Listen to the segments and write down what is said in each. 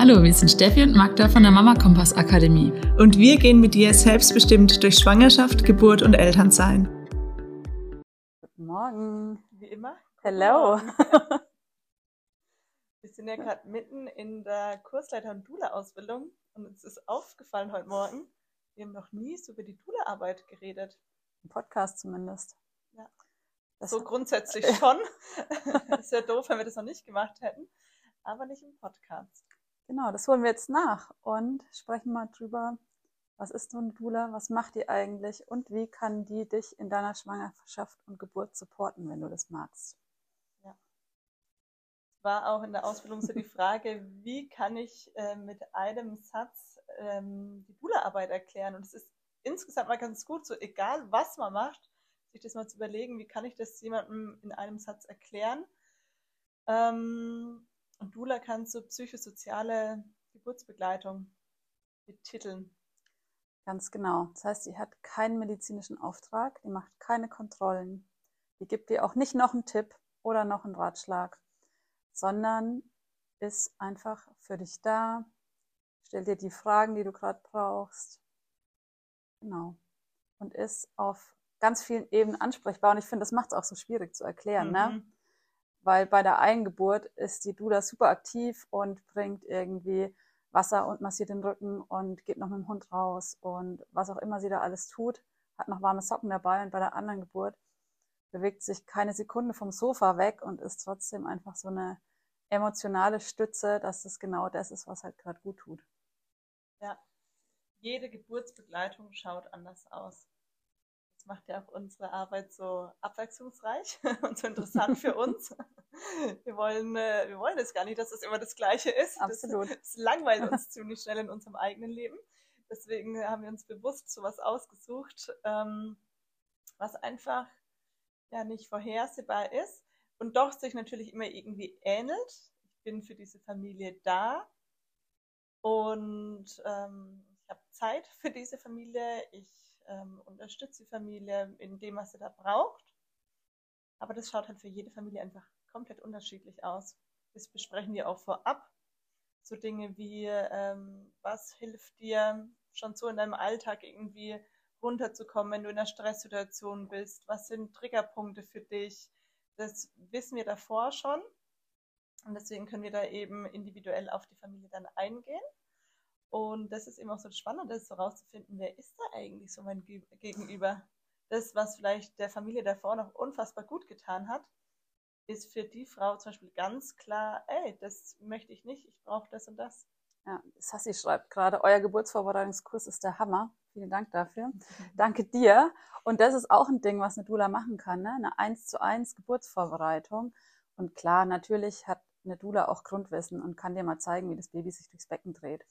Hallo, wir sind Steffi und Magda von der Mama Kompass Akademie. Und wir gehen mit dir selbstbestimmt durch Schwangerschaft, Geburt und Elternsein. Guten Morgen. Wie immer. Hello. Wir sind ja gerade mitten in der Kursleiter- und Dula-Ausbildung und uns ist aufgefallen heute Morgen, wir haben noch nie so über die Dula-Arbeit geredet. Im Podcast zumindest. Ja. Das so grundsätzlich schon. ist ja doof, wenn wir das noch nicht gemacht hätten, aber nicht im Podcast. Genau, das holen wir jetzt nach und sprechen mal drüber, was ist so eine Dula, was macht die eigentlich und wie kann die dich in deiner Schwangerschaft und Geburt supporten, wenn du das magst. Ja. War auch in der Ausbildung so die Frage, wie kann ich äh, mit einem Satz ähm, die Dula-Arbeit erklären? Und es ist insgesamt mal ganz gut, so egal was man macht, sich das mal zu überlegen, wie kann ich das jemandem in einem Satz erklären. Ähm, und Dula kannst du psychosoziale Geburtsbegleitung betiteln. Ganz genau. Das heißt, sie hat keinen medizinischen Auftrag, die macht keine Kontrollen, die gibt dir auch nicht noch einen Tipp oder noch einen Ratschlag, sondern ist einfach für dich da, stellt dir die Fragen, die du gerade brauchst. Genau. Und ist auf ganz vielen Ebenen ansprechbar. Und ich finde, das macht es auch so schwierig zu erklären. Ne? Mhm. Ne? Weil bei der Eingeburt ist die Duda super aktiv und bringt irgendwie Wasser und massiert den Rücken und geht noch mit dem Hund raus und was auch immer sie da alles tut, hat noch warme Socken dabei und bei der anderen Geburt bewegt sich keine Sekunde vom Sofa weg und ist trotzdem einfach so eine emotionale Stütze, dass das genau das ist, was halt gerade gut tut. Ja, jede Geburtsbegleitung schaut anders aus macht ja auch unsere Arbeit so abwechslungsreich und so interessant für uns. Wir wollen, äh, wir wollen es gar nicht, dass es immer das Gleiche ist. Absolut. Das, das langweilt uns ziemlich schnell in unserem eigenen Leben. Deswegen haben wir uns bewusst sowas ausgesucht, ähm, was einfach ja nicht vorhersehbar ist und doch sich natürlich immer irgendwie ähnelt. Ich bin für diese Familie da und ähm, ich habe Zeit für diese Familie. Ich ähm, unterstützt die Familie in dem, was sie da braucht. Aber das schaut halt für jede Familie einfach komplett unterschiedlich aus. Das besprechen wir auch vorab. So Dinge wie, ähm, was hilft dir schon so in deinem Alltag irgendwie runterzukommen, wenn du in einer Stresssituation bist? Was sind Triggerpunkte für dich? Das wissen wir davor schon. Und deswegen können wir da eben individuell auf die Familie dann eingehen. Und das ist eben auch so spannend, das so rauszufinden, wer ist da eigentlich so mein Gegenüber? Das, was vielleicht der Familie davor noch unfassbar gut getan hat, ist für die Frau zum Beispiel ganz klar, ey, das möchte ich nicht, ich brauche das und das. Ja, Sassi schreibt gerade, euer Geburtsvorbereitungskurs ist der Hammer. Vielen Dank dafür. Danke dir. Und das ist auch ein Ding, was eine Dula machen kann, ne? eine 1 zu 1 Geburtsvorbereitung. Und klar, natürlich hat eine Dula auch Grundwissen und kann dir mal zeigen, wie das Baby sich durchs Becken dreht.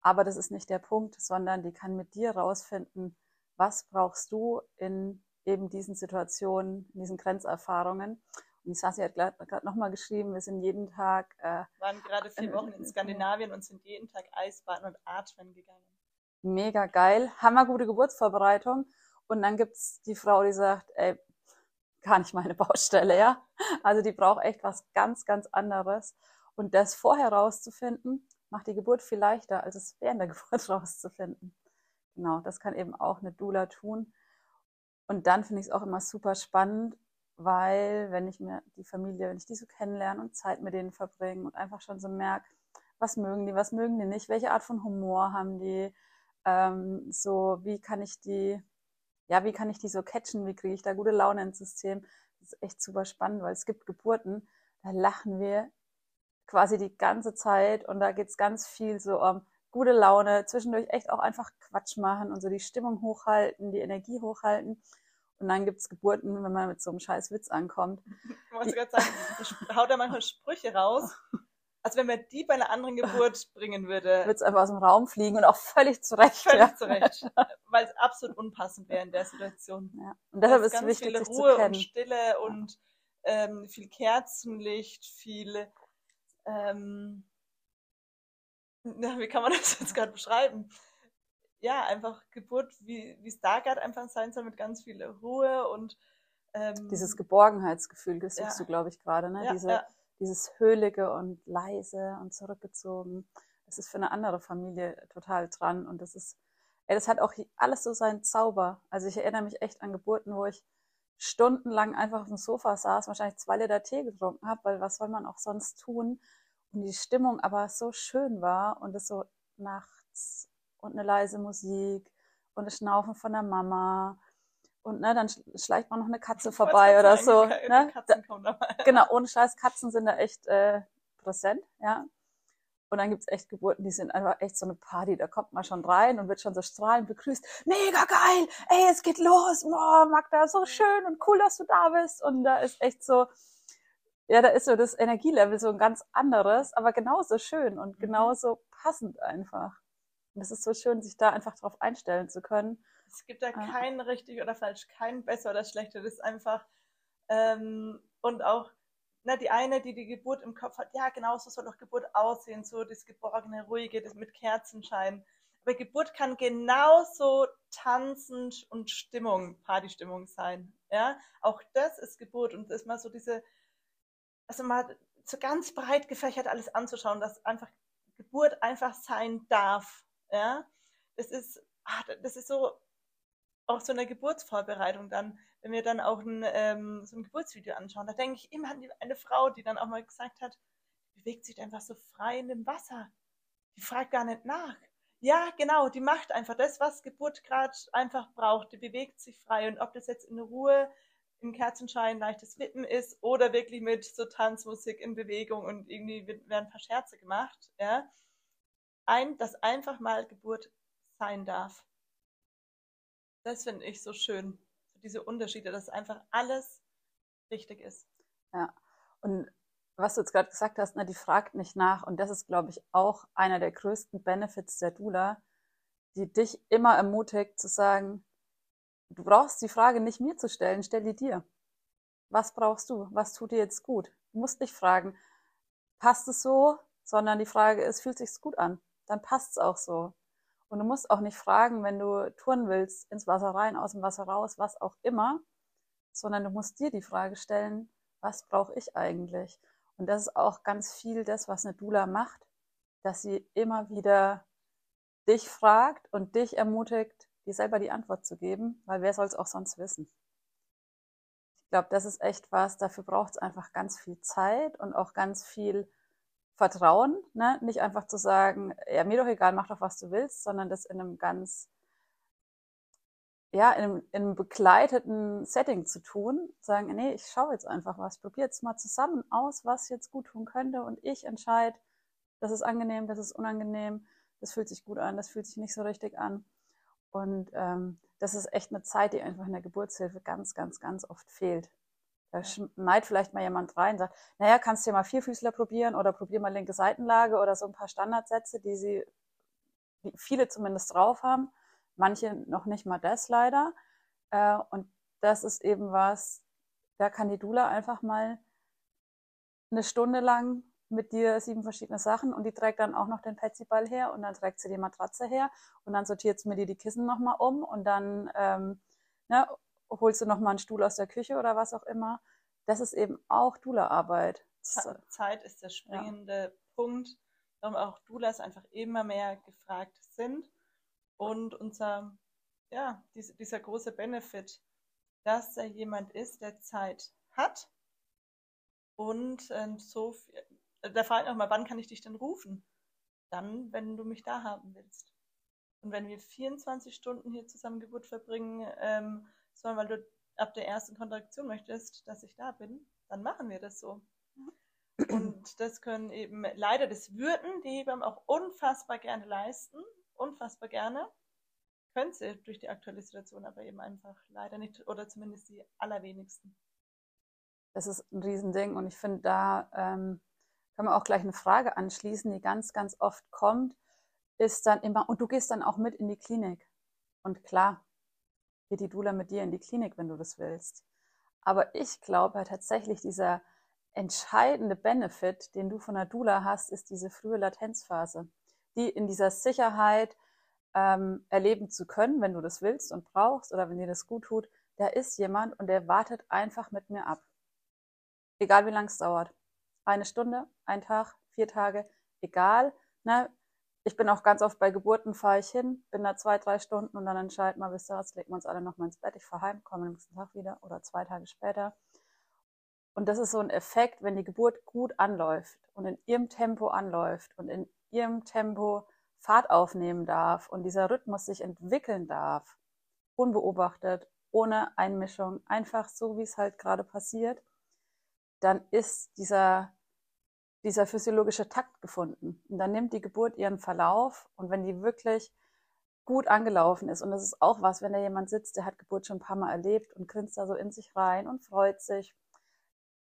Aber das ist nicht der Punkt, sondern die kann mit dir rausfinden, was brauchst du in eben diesen Situationen, in diesen Grenzerfahrungen. Und Sassi hat gerade nochmal geschrieben, wir sind jeden Tag. Äh, waren gerade vier Wochen in Skandinavien und sind jeden Tag Eisbaden und Atmen gegangen. Mega geil, hammergute Geburtsvorbereitung. Und dann gibt's die Frau, die sagt, ey, gar nicht meine Baustelle, ja. Also die braucht echt was ganz, ganz anderes. Und das vorher rauszufinden, macht die Geburt viel leichter, als es während der Geburt rauszufinden. Genau, das kann eben auch eine Doula tun. Und dann finde ich es auch immer super spannend, weil wenn ich mir die Familie, wenn ich die so kennenlerne und Zeit mit denen verbringe und einfach schon so merke, was mögen die, was mögen die nicht, welche Art von Humor haben die, ähm, so wie kann ich die, ja, wie kann ich die so catchen, wie kriege ich da gute Laune ins System. Das ist echt super spannend, weil es gibt Geburten, da lachen wir quasi die ganze Zeit und da geht's ganz viel so um gute Laune, zwischendurch echt auch einfach Quatsch machen und so die Stimmung hochhalten, die Energie hochhalten. Und dann gibt's Geburten, wenn man mit so einem scheiß Witz ankommt. Ich wollte gerade sagen, haut da manchmal Sprüche raus. Also wenn man die bei einer anderen Geburt bringen würde. Wird's einfach aus dem Raum fliegen und auch völlig zurecht. Völlig ja. zurecht. Weil es absolut unpassend wäre in der Situation. Ja. Und deshalb ist es wichtig, viel sich Ruhe zu kennen. und Stille und ähm, viel Kerzenlicht, viel ähm, ja, wie kann man das jetzt gerade beschreiben? Ja, einfach Geburt, wie es da gerade einfach sein soll, mit ganz viel Ruhe und ähm, dieses Geborgenheitsgefühl, das suchst ja. du, glaube ich, gerade, ne? Ja, Diese, ja. Dieses Höhlige und leise und zurückgezogen. das ist für eine andere Familie total dran. Und das ist, ey, das hat auch alles so seinen Zauber. Also ich erinnere mich echt an Geburten, wo ich stundenlang einfach auf dem Sofa saß, wahrscheinlich zwei Liter Tee getrunken habe, weil was soll man auch sonst tun? Und die Stimmung aber so schön war und es so nachts und eine leise Musik und das Schnaufen von der Mama und ne, dann schleicht man noch eine Katze vorbei oder so. Ne? Katzen kommen dabei. Genau, ohne Scheiß, Katzen sind da echt äh, präsent, ja. Und dann gibt's echt Geburten, die sind einfach echt so eine Party. Da kommt man schon rein und wird schon so strahlend begrüßt. Mega geil! Ey, es geht los! Oh, Magda, so schön und cool, dass du da bist. Und da ist echt so, ja, da ist so das Energielevel so ein ganz anderes, aber genauso schön und mhm. genauso passend einfach. Und es ist so schön, sich da einfach drauf einstellen zu können. Es gibt da ah. kein richtig oder falsch, kein besser oder schlechter. Das ist einfach, ähm, und auch, na, die eine, die die Geburt im Kopf hat, ja, genau so soll doch Geburt aussehen, so das geborgene, ruhige, das mit Kerzenschein. Aber Geburt kann genauso tanzend und Stimmung, Partystimmung sein. Ja, auch das ist Geburt und das ist mal so diese, also mal so ganz breit gefächert alles anzuschauen, dass einfach Geburt einfach sein darf. Ja, das ist, ach, das ist so, auch so eine Geburtsvorbereitung dann, wenn wir dann auch ein, ähm, so ein Geburtsvideo anschauen, da denke ich immer an die, eine Frau, die dann auch mal gesagt hat, die bewegt sich einfach so frei in dem Wasser. Die fragt gar nicht nach. Ja, genau, die macht einfach das, was Geburt gerade einfach braucht. Die bewegt sich frei. Und ob das jetzt in Ruhe, im Kerzenschein, leichtes Wippen ist oder wirklich mit so Tanzmusik in Bewegung und irgendwie werden ein paar Scherze gemacht, ja. Ein, dass einfach mal Geburt sein darf. Das finde ich so schön. Diese Unterschiede, dass einfach alles richtig ist. Ja. Und was du jetzt gerade gesagt hast, na, die fragt nicht nach. Und das ist, glaube ich, auch einer der größten Benefits der Dula, die dich immer ermutigt zu sagen, du brauchst die Frage nicht mir zu stellen, stell die dir. Was brauchst du? Was tut dir jetzt gut? Du musst nicht fragen, passt es so? Sondern die Frage ist, fühlt sich's gut an? Dann passt es auch so. Und du musst auch nicht fragen, wenn du touren willst, ins Wasser rein, aus dem Wasser raus, was auch immer, sondern du musst dir die Frage stellen, was brauche ich eigentlich? Und das ist auch ganz viel das, was eine Dula macht, dass sie immer wieder dich fragt und dich ermutigt, dir selber die Antwort zu geben, weil wer soll es auch sonst wissen? Ich glaube, das ist echt was, dafür braucht es einfach ganz viel Zeit und auch ganz viel Vertrauen, ne? nicht einfach zu sagen, ja, mir doch egal, mach doch, was du willst, sondern das in einem ganz, ja, in einem, in einem begleiteten Setting zu tun, sagen, nee, ich schaue jetzt einfach was, probier jetzt mal zusammen aus, was jetzt gut tun könnte und ich entscheide, das ist angenehm, das ist unangenehm, das fühlt sich gut an, das fühlt sich nicht so richtig an. Und ähm, das ist echt eine Zeit, die einfach in der Geburtshilfe ganz, ganz, ganz oft fehlt. Da schneit vielleicht mal jemand rein und sagt, naja, kannst du ja mal Vierfüßler probieren oder probier mal linke Seitenlage oder so ein paar Standardsätze, die sie, die viele zumindest drauf haben. Manche noch nicht mal das leider. Äh, und das ist eben was, da kann die Dula einfach mal eine Stunde lang mit dir sieben verschiedene Sachen und die trägt dann auch noch den Petsyball her und dann trägt sie die Matratze her und dann sortiert sie mir die Kissen nochmal um und dann ähm, ne, holst du noch mal einen Stuhl aus der Küche oder was auch immer. Das ist eben auch Dula-Arbeit. Zeit ist der springende ja. Punkt, warum auch Doulas einfach immer mehr gefragt sind. Und unser, ja, diese, dieser große Benefit, dass da jemand ist, der Zeit hat und ähm, so viel, da fragt auch mal, wann kann ich dich denn rufen? Dann, wenn du mich da haben willst. Und wenn wir 24 Stunden hier zusammen Geburt verbringen, ähm, sondern weil du ab der ersten Kontraktion möchtest, dass ich da bin, dann machen wir das so. Und das können eben leider, das würden die Hebammen auch unfassbar gerne leisten, unfassbar gerne. Können sie durch die aktuelle Situation aber eben einfach leider nicht oder zumindest die allerwenigsten. Das ist ein Riesending und ich finde, da ähm, können wir auch gleich eine Frage anschließen, die ganz, ganz oft kommt, ist dann immer, und du gehst dann auch mit in die Klinik. Und klar, geht die Dula mit dir in die Klinik, wenn du das willst. Aber ich glaube tatsächlich, dieser entscheidende Benefit, den du von der Dula hast, ist diese frühe Latenzphase, die in dieser Sicherheit ähm, erleben zu können, wenn du das willst und brauchst oder wenn dir das gut tut. Da ist jemand und der wartet einfach mit mir ab. Egal wie lang es dauert. Eine Stunde, ein Tag, vier Tage, egal. Ne? ich bin auch ganz oft bei Geburten, fahre ich hin, bin da zwei, drei Stunden und dann entscheiden wir, wisst ihr was, legen wir uns alle nochmal ins Bett, ich fahre heim, komme am nächsten Tag wieder oder zwei Tage später. Und das ist so ein Effekt, wenn die Geburt gut anläuft und in ihrem Tempo anläuft und in ihrem Tempo Fahrt aufnehmen darf und dieser Rhythmus sich entwickeln darf, unbeobachtet, ohne Einmischung, einfach so, wie es halt gerade passiert, dann ist dieser dieser physiologische Takt gefunden. Und dann nimmt die Geburt ihren Verlauf und wenn die wirklich gut angelaufen ist, und das ist auch was, wenn da jemand sitzt, der hat Geburt schon ein paar Mal erlebt und grinst da so in sich rein und freut sich,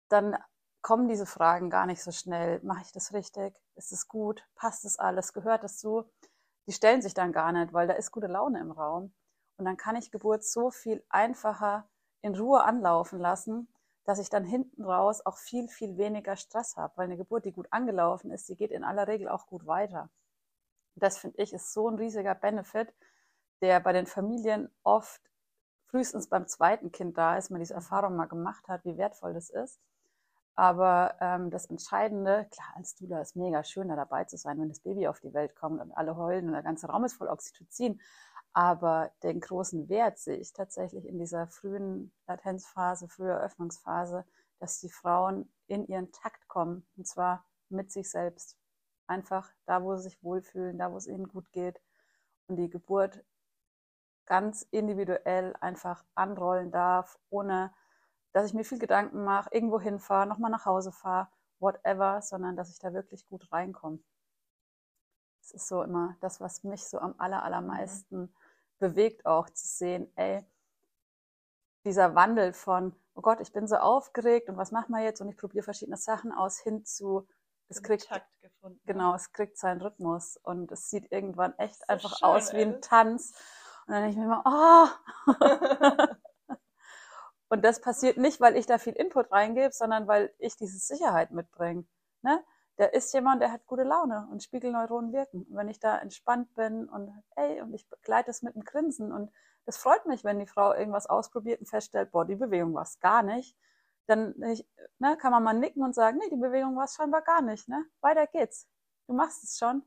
dann kommen diese Fragen gar nicht so schnell. Mache ich das richtig? Ist es gut? Passt es alles? Gehört es zu? Die stellen sich dann gar nicht, weil da ist gute Laune im Raum. Und dann kann ich Geburt so viel einfacher in Ruhe anlaufen lassen, dass ich dann hinten raus auch viel, viel weniger Stress habe, weil eine Geburt, die gut angelaufen ist, die geht in aller Regel auch gut weiter. Das finde ich ist so ein riesiger Benefit, der bei den Familien oft frühestens beim zweiten Kind da ist, man diese Erfahrung mal gemacht hat, wie wertvoll das ist. Aber ähm, das Entscheidende, klar, als Dula ist mega schön, da dabei zu sein, wenn das Baby auf die Welt kommt und alle heulen und der ganze Raum ist voll Oxytocin. Aber den großen Wert sehe ich tatsächlich in dieser frühen Latenzphase, frühe Öffnungsphase, dass die Frauen in ihren Takt kommen, und zwar mit sich selbst. Einfach da, wo sie sich wohlfühlen, da, wo es ihnen gut geht. Und die Geburt ganz individuell einfach anrollen darf, ohne dass ich mir viel Gedanken mache, irgendwo hinfahre, nochmal nach Hause fahre, whatever, sondern dass ich da wirklich gut reinkomme. Das ist so immer das, was mich so am aller, allermeisten bewegt auch zu sehen, ey, dieser Wandel von, oh Gott, ich bin so aufgeregt und was machen wir jetzt und ich probiere verschiedene Sachen aus, hin zu, es kriegt, gefunden, genau, es kriegt seinen Rhythmus und es sieht irgendwann echt so einfach schön, aus wie ein Tanz. Und dann denke ich mir immer, oh! und das passiert nicht, weil ich da viel Input reingebe, sondern weil ich diese Sicherheit mitbringe. Ne? Da ist jemand, der hat gute Laune und Spiegelneuronen wirken. Und wenn ich da entspannt bin und ey, und ich begleite es mit einem Grinsen und das freut mich, wenn die Frau irgendwas ausprobiert und feststellt, boah, die Bewegung war es gar nicht, dann ne, kann man mal nicken und sagen, nee, die Bewegung war es scheinbar gar nicht, ne? Weiter geht's. Du machst es schon.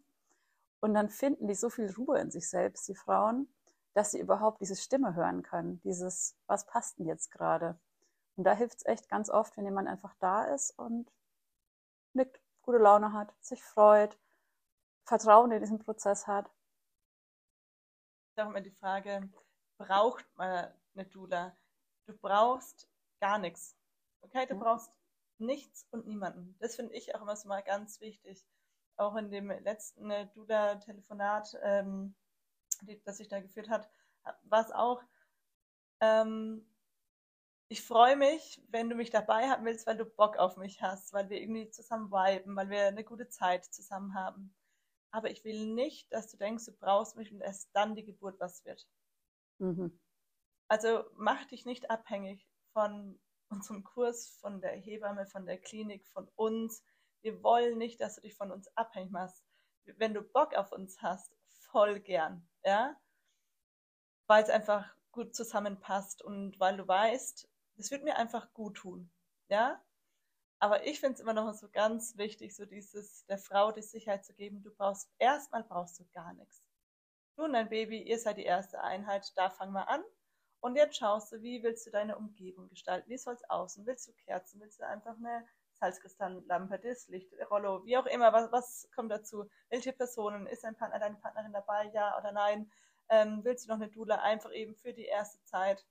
Und dann finden die so viel Ruhe in sich selbst, die Frauen, dass sie überhaupt diese Stimme hören können, dieses, was passt denn jetzt gerade? Und da hilft es echt ganz oft, wenn jemand einfach da ist und nickt gute Laune hat, sich freut, Vertrauen in diesen Prozess hat. Ich auch immer die Frage, braucht man eine Dula? Du brauchst gar nichts. Okay, du mhm. brauchst nichts und niemanden. Das finde ich auch immer so mal ganz wichtig. Auch in dem letzten äh, Dula-Telefonat, ähm, das ich da geführt hat, war es auch, ähm, ich freue mich, wenn du mich dabei haben willst, weil du Bock auf mich hast, weil wir irgendwie zusammen viben, weil wir eine gute Zeit zusammen haben. Aber ich will nicht, dass du denkst, du brauchst mich und erst dann die Geburt was wird. Mhm. Also mach dich nicht abhängig von unserem Kurs, von der Hebamme, von der Klinik, von uns. Wir wollen nicht, dass du dich von uns abhängig machst. Wenn du Bock auf uns hast, voll gern, ja? Weil es einfach gut zusammenpasst und weil du weißt, das wird mir einfach gut tun. Ja? Aber ich finde es immer noch so ganz wichtig, so dieses, der Frau die Sicherheit zu geben, du brauchst, erstmal brauchst du gar nichts. Du und dein Baby, ihr seid die erste Einheit, da fangen wir an. Und jetzt schaust du, wie willst du deine Umgebung gestalten? Wie soll es außen? Willst du Kerzen? Willst du einfach eine Salzkristalllampe, das Licht, Rollo, wie auch immer, was, was kommt dazu? Welche Personen? Ist dein Partner, deine Partnerin dabei? Ja oder nein? Ähm, willst du noch eine Dula? Einfach eben für die erste Zeit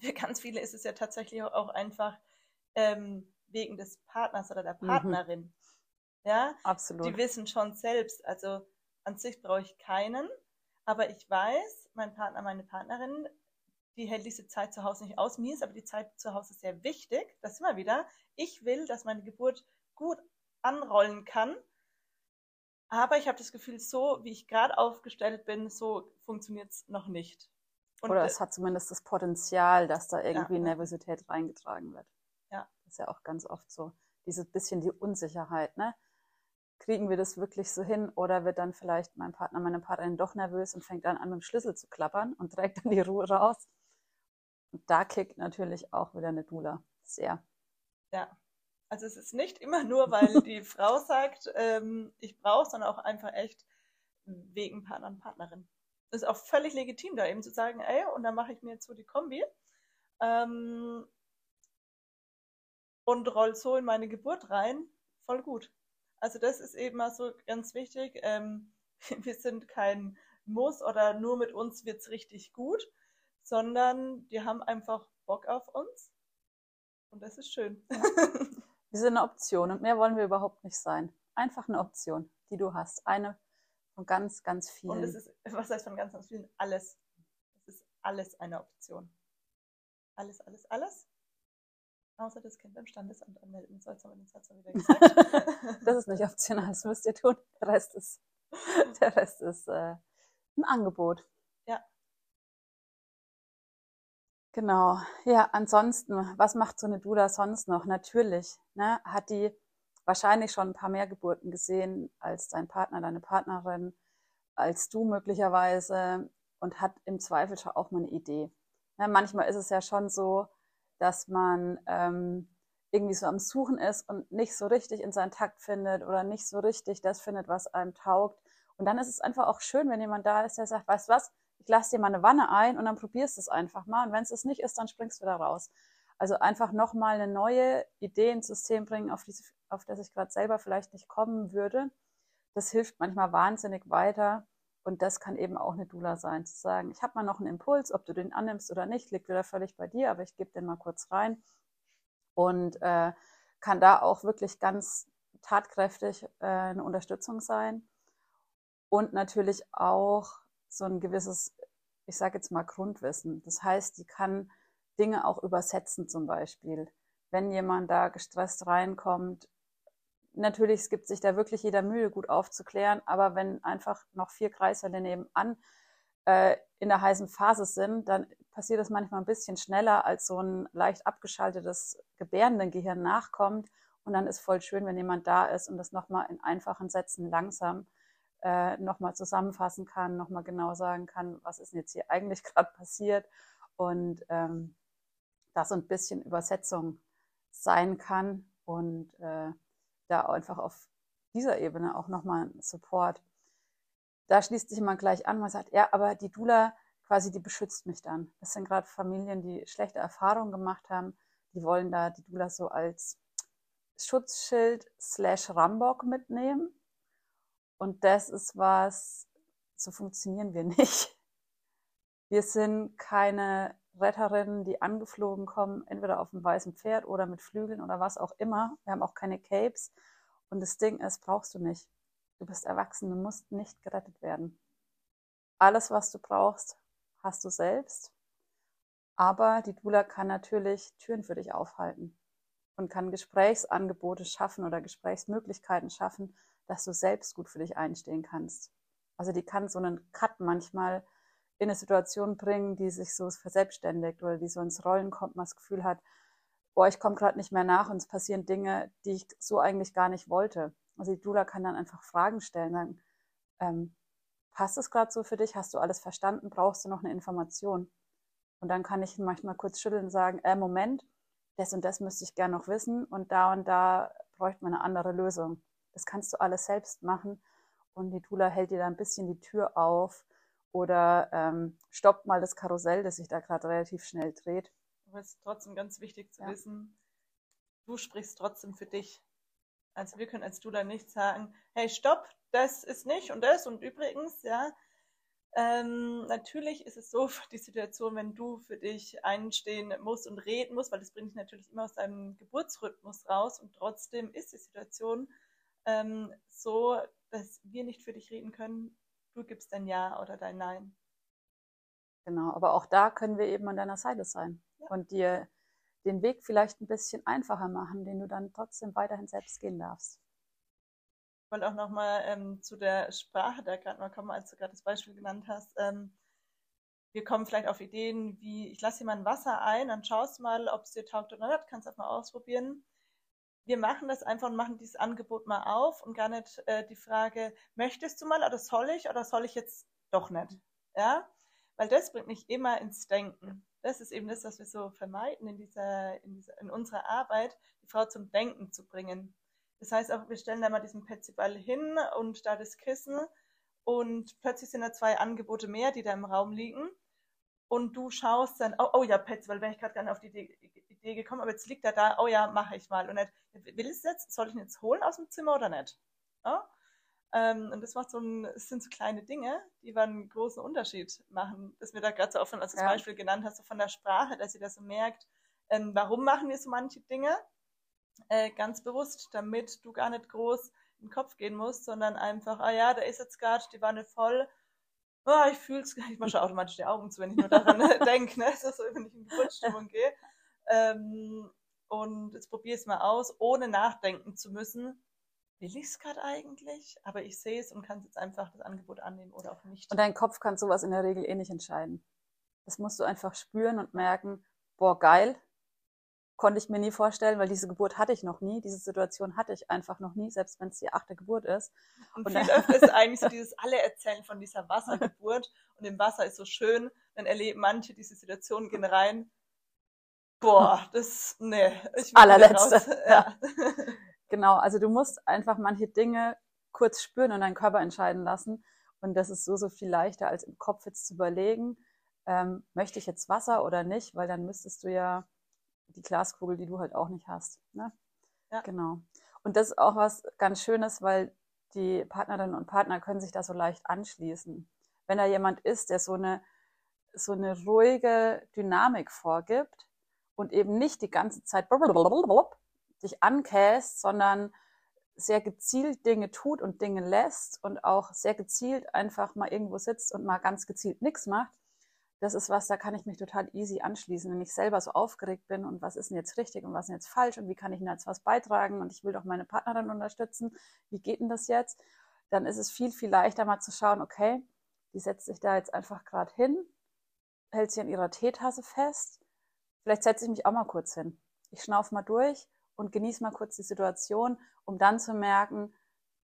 für ganz viele ist es ja tatsächlich auch einfach ähm, wegen des Partners oder der mhm. Partnerin. Mhm. Ja, absolut. Die wissen schon selbst, also an sich brauche ich keinen, aber ich weiß, mein Partner, meine Partnerin, die hält diese Zeit zu Hause nicht aus. Mir ist aber die Zeit zu Hause sehr wichtig. Das immer wieder. Ich will, dass meine Geburt gut anrollen kann. Aber ich habe das Gefühl, so wie ich gerade aufgestellt bin, so funktioniert es noch nicht. Und Oder es hat zumindest das Potenzial, dass da irgendwie ja. Nervosität reingetragen wird. Ja. Das ist ja auch ganz oft so. Dieses bisschen die Unsicherheit, ne? Kriegen wir das wirklich so hin? Oder wird dann vielleicht mein Partner, meine Partnerin doch nervös und fängt dann an, mit dem Schlüssel zu klappern und trägt dann die Ruhe raus? Und da kickt natürlich auch wieder eine Dula. Sehr. Ja. Also es ist nicht immer nur, weil die Frau sagt, ähm, ich brauche, sondern auch einfach echt, wegen Partner und Partnerin. Ist auch völlig legitim, da eben zu sagen, ey, und dann mache ich mir jetzt so die Kombi ähm, und roll so in meine Geburt rein, voll gut. Also das ist eben mal so ganz wichtig. Ähm, wir sind kein Muss oder nur mit uns wird es richtig gut, sondern die haben einfach Bock auf uns. Und das ist schön. Wir sind eine Option und mehr wollen wir überhaupt nicht sein. Einfach eine Option, die du hast. Eine von ganz, ganz vielen. Und es ist, was heißt von ganz, ganz vielen? Alles. Es ist alles eine Option. Alles, alles, alles. Außer das Kind beim Standesamt anmelden. So, jetzt haben wir den Satz wieder gesagt. das ist nicht optional, das müsst ihr tun. Der Rest ist, der Rest ist äh, ein Angebot. Ja. Genau. Ja, ansonsten, was macht so eine Dula sonst noch? Natürlich, ne, hat die wahrscheinlich schon ein paar mehr Geburten gesehen als dein Partner, deine Partnerin, als du möglicherweise und hat im Zweifel schon auch mal eine Idee. Ne, manchmal ist es ja schon so, dass man ähm, irgendwie so am Suchen ist und nicht so richtig in seinen Takt findet oder nicht so richtig das findet, was einem taugt. Und dann ist es einfach auch schön, wenn jemand da ist, der sagt, weißt du was, ich lasse dir mal eine Wanne ein und dann probierst du es einfach mal. Und wenn es es nicht ist, dann springst du da raus. Also einfach nochmal eine neue Idee ins System bringen, auf, die, auf das ich gerade selber vielleicht nicht kommen würde. Das hilft manchmal wahnsinnig weiter. Und das kann eben auch eine Dula sein, zu sagen, ich habe mal noch einen Impuls, ob du den annimmst oder nicht, liegt wieder völlig bei dir, aber ich gebe den mal kurz rein und äh, kann da auch wirklich ganz tatkräftig äh, eine Unterstützung sein. Und natürlich auch so ein gewisses, ich sage jetzt mal Grundwissen. Das heißt, die kann Dinge auch übersetzen zum Beispiel. Wenn jemand da gestresst reinkommt, natürlich gibt sich da wirklich jeder Mühe, gut aufzuklären, aber wenn einfach noch vier Kreissäle nebenan äh, in der heißen Phase sind, dann passiert das manchmal ein bisschen schneller, als so ein leicht abgeschaltetes Gebärdengehirn nachkommt. Und dann ist voll schön, wenn jemand da ist und das nochmal in einfachen Sätzen langsam äh, nochmal zusammenfassen kann, nochmal genau sagen kann, was ist denn jetzt hier eigentlich gerade passiert und ähm, da so ein bisschen Übersetzung sein kann und äh, da einfach auf dieser Ebene auch nochmal Support. Da schließt sich man gleich an, man sagt, ja, aber die Dula quasi, die beschützt mich dann. Das sind gerade Familien, die schlechte Erfahrungen gemacht haben, die wollen da die Dula so als Schutzschild slash Rambock mitnehmen und das ist was, so funktionieren wir nicht. Wir sind keine Retterinnen, die angeflogen kommen, entweder auf einem weißen Pferd oder mit Flügeln oder was auch immer. Wir haben auch keine Capes. Und das Ding ist, brauchst du nicht. Du bist erwachsen, du musst nicht gerettet werden. Alles, was du brauchst, hast du selbst. Aber die Dula kann natürlich Türen für dich aufhalten und kann Gesprächsangebote schaffen oder Gesprächsmöglichkeiten schaffen, dass du selbst gut für dich einstehen kannst. Also die kann so einen Cut manchmal in eine Situation bringen, die sich so verselbstständigt oder die so ins Rollen kommt, man das Gefühl hat, boah, ich komme gerade nicht mehr nach und es passieren Dinge, die ich so eigentlich gar nicht wollte. Also die Dula kann dann einfach Fragen stellen, sagen, ähm, passt es gerade so für dich? Hast du alles verstanden? Brauchst du noch eine Information? Und dann kann ich manchmal kurz schütteln und sagen, äh, Moment, das und das müsste ich gerne noch wissen und da und da bräuchte man eine andere Lösung. Das kannst du alles selbst machen. Und die Tula hält dir da ein bisschen die Tür auf oder ähm, stoppt mal das Karussell, das sich da gerade relativ schnell dreht. Aber es ist trotzdem ganz wichtig zu ja. wissen, du sprichst trotzdem für dich. Also wir können als Dula nicht sagen, hey, stopp, das ist nicht und das und übrigens, ja. Ähm, natürlich ist es so für die Situation, wenn du für dich einstehen musst und reden musst, weil das bringt dich natürlich immer aus deinem Geburtsrhythmus raus und trotzdem ist die Situation ähm, so, dass wir nicht für dich reden können. Du gibst dein Ja oder dein Nein. Genau, aber auch da können wir eben an deiner Seite sein ja. und dir den Weg vielleicht ein bisschen einfacher machen, den du dann trotzdem weiterhin selbst gehen darfst. Ich wollte auch nochmal ähm, zu der Sprache da gerade mal kommen, als du gerade das Beispiel genannt hast. Ähm, wir kommen vielleicht auf Ideen wie, ich lasse ein Wasser ein, dann schaust mal, ob es dir taugt oder nicht, kannst das mal ausprobieren wir machen das einfach und machen dieses Angebot mal auf und gar nicht äh, die Frage, möchtest du mal oder soll ich oder soll ich jetzt doch nicht? Ja, weil das bringt mich immer ins Denken. Das ist eben das, was wir so vermeiden in dieser, in dieser, in unserer Arbeit, die Frau zum Denken zu bringen. Das heißt auch, wir stellen da mal diesen Petsyball hin und da das Kissen und plötzlich sind da zwei Angebote mehr, die da im Raum liegen und du schaust dann, oh, oh ja, weil wäre ich gerade nicht auf die Idee, Idee, gekommen, aber jetzt liegt er da, oh ja, mache ich mal. Und nicht, will ich es jetzt, soll ich ihn jetzt holen aus dem Zimmer oder nicht? Ja? Ähm, und das macht so ein, es sind so kleine Dinge, die einen großen Unterschied machen. Das mir da gerade so offen als ja. Beispiel genannt hast, so von der Sprache, dass ihr das so merkt, ähm, warum machen wir so manche Dinge? Äh, ganz bewusst, damit du gar nicht groß in den Kopf gehen musst, sondern einfach, ah ja, da ist jetzt gerade die Wanne voll, oh, ich fühle es, ich mache automatisch die Augen zu, wenn ich nur daran denke, ne? So, wenn ich in Geburtsstimmung gehe. Ähm, und jetzt probiere es mal aus, ohne nachdenken zu müssen. Will ich es gerade eigentlich? Aber ich sehe es und kann jetzt einfach das Angebot annehmen oder auch nicht. Und dein Kopf kann sowas in der Regel eh nicht entscheiden. Das musst du einfach spüren und merken, boah, geil, konnte ich mir nie vorstellen, weil diese Geburt hatte ich noch nie, diese Situation hatte ich einfach noch nie, selbst wenn es die achte Geburt ist. Und, und viel öfter ist eigentlich so dieses alle erzählen von dieser Wassergeburt und im Wasser ist so schön, dann erleben manche diese Situation, gehen rein, boah, das, nee. Ich Allerletzte. Ja. genau, also du musst einfach manche Dinge kurz spüren und deinen Körper entscheiden lassen und das ist so, so viel leichter, als im Kopf jetzt zu überlegen, ähm, möchte ich jetzt Wasser oder nicht, weil dann müsstest du ja die Glaskugel, die du halt auch nicht hast. Ne? Ja. Genau. Und das ist auch was ganz Schönes, weil die Partnerinnen und Partner können sich da so leicht anschließen. Wenn da jemand ist, der so eine, so eine ruhige Dynamik vorgibt und eben nicht die ganze Zeit dich ankäst, sondern sehr gezielt Dinge tut und Dinge lässt und auch sehr gezielt einfach mal irgendwo sitzt und mal ganz gezielt nichts macht, das ist was, da kann ich mich total easy anschließen, wenn ich selber so aufgeregt bin und was ist denn jetzt richtig und was ist denn jetzt falsch und wie kann ich denn jetzt was beitragen und ich will doch meine Partnerin unterstützen, wie geht denn das jetzt? Dann ist es viel, viel leichter mal zu schauen, okay, die setzt sich da jetzt einfach gerade hin, hält sie an ihrer Teetasse fest, vielleicht setze ich mich auch mal kurz hin. Ich schnauf mal durch und genieße mal kurz die Situation, um dann zu merken,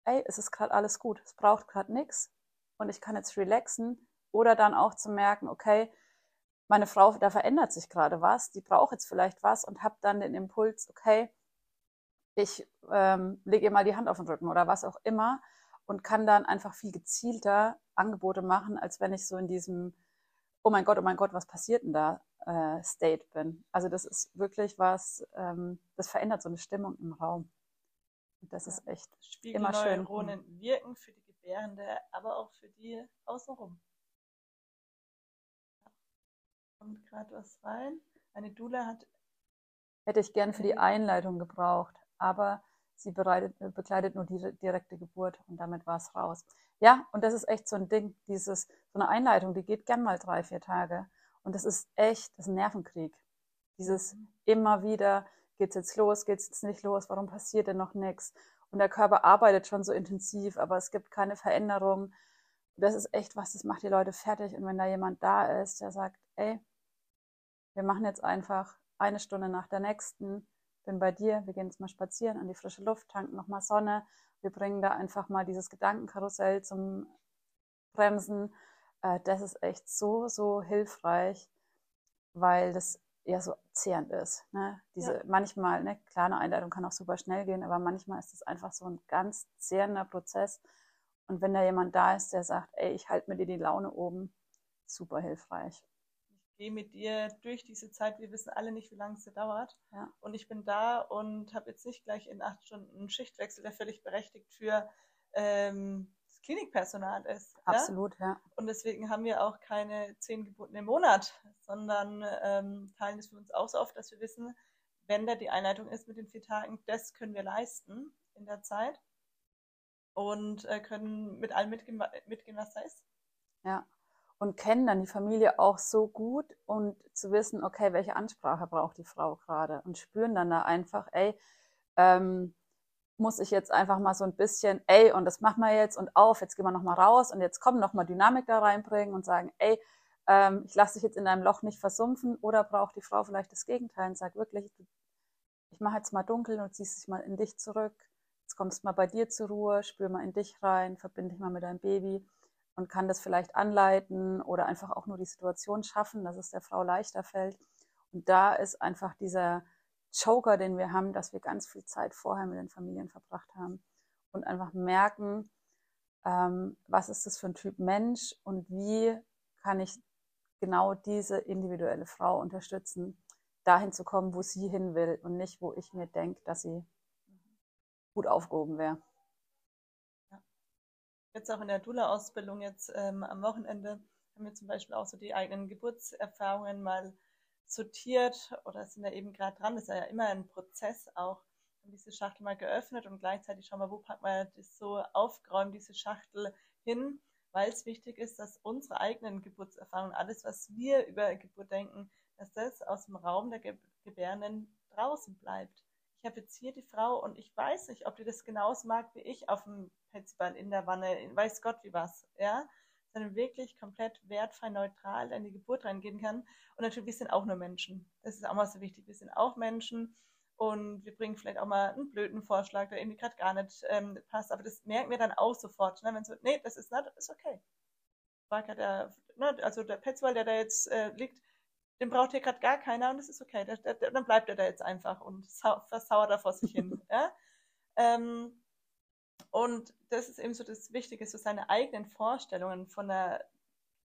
ey, es ist gerade alles gut, es braucht gerade nichts und ich kann jetzt relaxen. Oder dann auch zu merken, okay, meine Frau, da verändert sich gerade was, die braucht jetzt vielleicht was und habe dann den Impuls, okay, ich ähm, lege ihr mal die Hand auf den Rücken oder was auch immer und kann dann einfach viel gezielter Angebote machen, als wenn ich so in diesem, oh mein Gott, oh mein Gott, was passiert denn da, äh, State bin. Also das ist wirklich was, ähm, das verändert so eine Stimmung im Raum. Und das ja. ist echt immer schön. Neuronen wirken für die Gebärende, aber auch für die außenrum kommt gerade was rein. Eine Dula hat. Hätte ich gern für die Einleitung gebraucht, aber sie bereitet, begleitet nur die direkte Geburt und damit war es raus. Ja, und das ist echt so ein Ding, dieses, so eine Einleitung, die geht gern mal drei, vier Tage. Und das ist echt, das ist ein Nervenkrieg. Dieses mhm. immer wieder, geht's jetzt los, geht's jetzt nicht los, warum passiert denn noch nichts? Und der Körper arbeitet schon so intensiv, aber es gibt keine Veränderung. Das ist echt was, das macht die Leute fertig. Und wenn da jemand da ist, der sagt, ey, wir machen jetzt einfach eine Stunde nach der nächsten, bin bei dir, wir gehen jetzt mal spazieren an die frische Luft, tanken nochmal Sonne, wir bringen da einfach mal dieses Gedankenkarussell zum Bremsen. Äh, das ist echt so, so hilfreich, weil das eher so zehrend ist. Ne? Diese ja. manchmal, ne, klar, eine Einleitung kann auch super schnell gehen, aber manchmal ist es einfach so ein ganz zehrender Prozess. Und wenn da jemand da ist, der sagt, ey, ich halte mir dir die Laune oben, super hilfreich gehe mit dir durch diese Zeit. Wir wissen alle nicht, wie lange es dauert. Ja. Und ich bin da und habe jetzt nicht gleich in acht Stunden einen Schichtwechsel, der völlig berechtigt für ähm, das Klinikpersonal ist. Absolut, ja? ja. Und deswegen haben wir auch keine zehn Geburten im Monat, sondern ähm, teilen es für uns auch so auf, dass wir wissen, wenn da die Einleitung ist mit den vier Tagen, das können wir leisten in der Zeit und äh, können mit allem mitgehen, mitgehen, was da ist. Ja, und kennen dann die Familie auch so gut und zu wissen, okay, welche Ansprache braucht die Frau gerade und spüren dann da einfach, ey, ähm, muss ich jetzt einfach mal so ein bisschen, ey, und das machen wir jetzt und auf, jetzt gehen wir nochmal raus und jetzt kommen nochmal Dynamik da reinbringen und sagen, ey, ähm, ich lasse dich jetzt in deinem Loch nicht versumpfen oder braucht die Frau vielleicht das Gegenteil und sagt wirklich, ich mache jetzt mal dunkel und ziehst dich mal in dich zurück, jetzt kommst mal bei dir zur Ruhe, spür mal in dich rein, verbinde dich mal mit deinem Baby und kann das vielleicht anleiten oder einfach auch nur die Situation schaffen, dass es der Frau leichter fällt. Und da ist einfach dieser Joker, den wir haben, dass wir ganz viel Zeit vorher mit den Familien verbracht haben und einfach merken, ähm, was ist das für ein Typ Mensch und wie kann ich genau diese individuelle Frau unterstützen, dahin zu kommen, wo sie hin will und nicht, wo ich mir denke, dass sie gut aufgehoben wäre. Ja. Jetzt auch in der Dula-Ausbildung jetzt ähm, am Wochenende haben wir zum Beispiel auch so die eigenen Geburtserfahrungen mal sortiert oder sind da eben gerade dran. Das ist ja immer ein Prozess auch. Haben diese Schachtel mal geöffnet und gleichzeitig schauen wir, wo packen wir das so aufgeräumt, diese Schachtel hin, weil es wichtig ist, dass unsere eigenen Geburtserfahrungen, alles, was wir über Geburt denken, dass das aus dem Raum der Gebärenden draußen bleibt. Ich habe jetzt hier die Frau und ich weiß nicht, ob die das genauso mag wie ich auf dem Petsyball in der Wanne, weiß Gott wie was, ja sondern wirklich komplett wertfrei, neutral in die Geburt reingehen kann. Und natürlich, wir sind auch nur Menschen. Das ist auch mal so wichtig. Wir sind auch Menschen und wir bringen vielleicht auch mal einen blöden Vorschlag, der irgendwie gerade gar nicht ähm, passt. Aber das merken wir dann auch sofort. Ne? Wenn so, nee, das ist nicht, ist okay. Der, ne, also der Petzwald, der da jetzt äh, liegt, den braucht hier gerade gar keiner und das ist okay. Der, der, dann bleibt er da jetzt einfach und versauert da vor sich hin. ja? ähm, und das ist eben so das Wichtige, so seine eigenen Vorstellungen von einer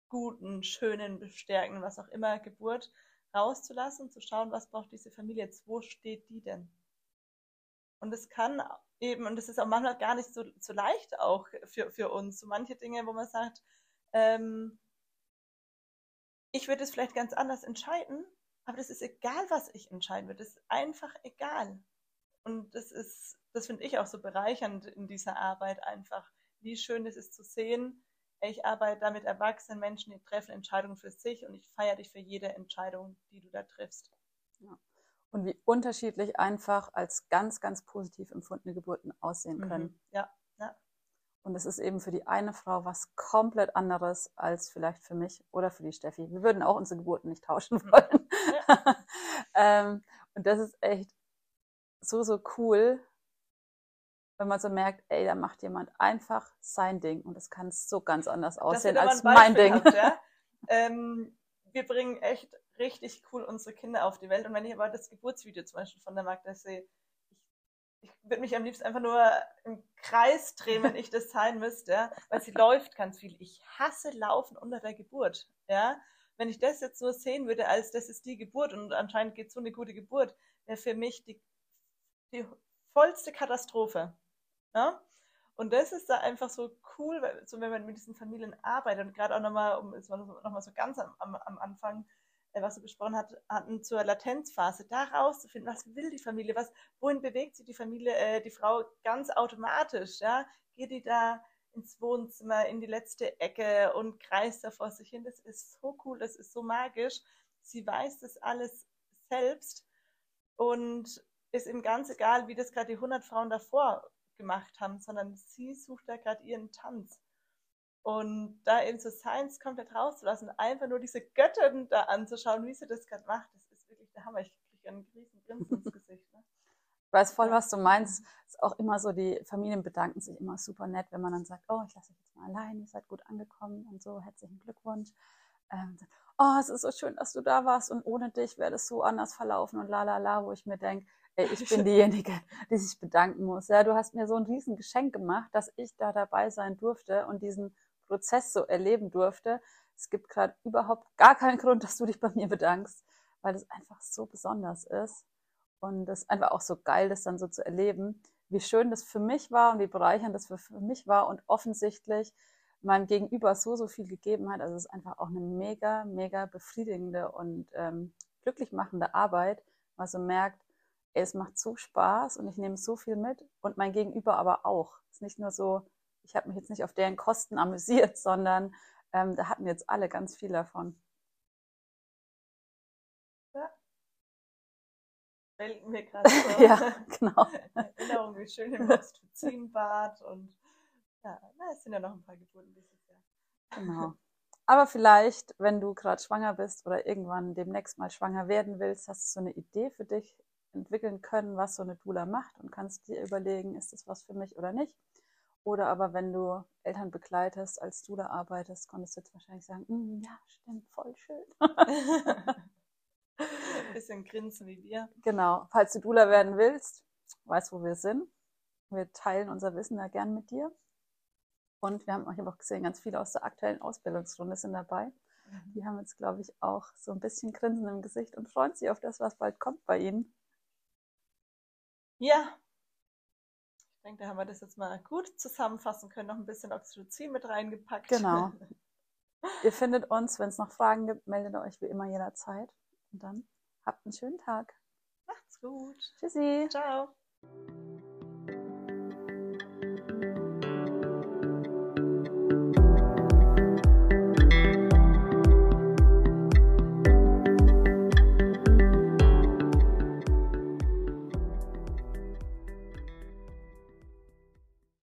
guten, schönen, bestärkenden, was auch immer, Geburt rauszulassen, zu schauen, was braucht diese Familie jetzt, wo steht die denn? Und es kann eben, und das ist auch manchmal gar nicht so, so leicht auch für, für uns, so manche Dinge, wo man sagt, ähm, ich würde es vielleicht ganz anders entscheiden, aber das ist egal, was ich entscheiden würde, das ist einfach egal. Und das ist das finde ich auch so bereichernd in dieser Arbeit einfach, wie schön es ist zu sehen. Ich arbeite da mit erwachsenen Menschen, die treffen Entscheidungen für sich und ich feiere dich für jede Entscheidung, die du da triffst. Ja. Und wie unterschiedlich einfach als ganz, ganz positiv empfundene Geburten aussehen mhm. können. Ja, ja. Und es ist eben für die eine Frau was komplett anderes als vielleicht für mich oder für die Steffi. Wir würden auch unsere Geburten nicht tauschen mhm. wollen. Ja. ähm, und das ist echt so, so cool, wenn man so merkt, ey, da macht jemand einfach sein Ding und das kann so ganz anders aussehen als mein Ding. Habt, ja? ähm, wir bringen echt richtig cool unsere Kinder auf die Welt und wenn ich aber das Geburtsvideo zum Beispiel von der Magda sehe, ich, ich würde mich am liebsten einfach nur im Kreis drehen, wenn ich das sein müsste, ja? weil sie läuft ganz viel. Ich hasse Laufen unter der Geburt. Ja? Wenn ich das jetzt nur sehen würde, als das ist die Geburt und anscheinend geht so eine gute Geburt, wäre für mich die, die vollste Katastrophe. Ja? Und das ist da einfach so cool, weil, so wenn man mit diesen Familien arbeitet und gerade auch nochmal, um es nochmal so ganz am, am Anfang, äh, was wir besprochen hat, hatten zur Latenzphase, da rauszufinden, was will die Familie, was, wohin bewegt sich die Familie, äh, die Frau ganz automatisch, ja? Geht die da ins Wohnzimmer, in die letzte Ecke und kreist da vor sich hin. Das ist so cool, das ist so magisch. Sie weiß das alles selbst und ist ihm ganz egal, wie das gerade die 100 Frauen davor gemacht haben, sondern sie sucht da gerade ihren Tanz. Und da eben so Science komplett rauszulassen, einfach nur diese Göttin da anzuschauen, wie sie das gerade macht, das ist wirklich der Hammer. Ich kriege einen riesen Grinsen ins Gesicht. Ne? Ich weiß voll, was du meinst. Es ist auch immer so, die Familien bedanken sich immer super nett, wenn man dann sagt, oh, ich lasse euch jetzt mal allein, ihr seid gut angekommen und so, herzlichen Glückwunsch. Ähm, oh, es ist so schön, dass du da warst und ohne dich wäre das so anders verlaufen und la la la, wo ich mir denke, ich bin diejenige, die sich bedanken muss. Ja, du hast mir so ein riesen Geschenk gemacht, dass ich da dabei sein durfte und diesen Prozess so erleben durfte. Es gibt gerade überhaupt gar keinen Grund, dass du dich bei mir bedankst, weil das einfach so besonders ist. Und ist einfach auch so geil, das dann so zu erleben, wie schön das für mich war und wie bereichernd das für, für mich war und offensichtlich meinem Gegenüber so, so viel gegeben hat. Also es ist einfach auch eine mega, mega befriedigende und ähm, glücklich machende Arbeit, man so merkt, es macht so Spaß und ich nehme so viel mit und mein Gegenüber aber auch. Es ist nicht nur so, ich habe mich jetzt nicht auf deren Kosten amüsiert, sondern ähm, da hatten wir jetzt alle ganz viel davon. Ja. Fällt mir gerade so. ja, genau. Erinnerung, wie schön im Oxytocinbad und ja, na, es sind ja noch ein paar Geburten dieses Jahr. Genau. Aber vielleicht, wenn du gerade schwanger bist oder irgendwann demnächst mal schwanger werden willst, hast du so eine Idee für dich, entwickeln können, was so eine Dula macht und kannst dir überlegen, ist das was für mich oder nicht. Oder aber wenn du Eltern begleitest, als Dula arbeitest, konntest du jetzt wahrscheinlich sagen, mm, ja, stimmt, voll schön. Ein bisschen grinsen wie wir. Genau. Falls du Dula werden willst, weißt, wo wir sind. Wir teilen unser Wissen da gern mit dir. Und wir haben, auch gesehen, ganz viele aus der aktuellen Ausbildungsrunde sind dabei. Mhm. Die haben jetzt, glaube ich, auch so ein bisschen Grinsen im Gesicht und freuen sich auf das, was bald kommt bei ihnen. Ja. Ich denke, da haben wir das jetzt mal gut zusammenfassen können. Noch ein bisschen Oxytocin mit reingepackt. Genau. Ihr findet uns, wenn es noch Fragen gibt, meldet euch wie immer jederzeit. Und dann habt einen schönen Tag. Macht's gut. Tschüssi. Ciao.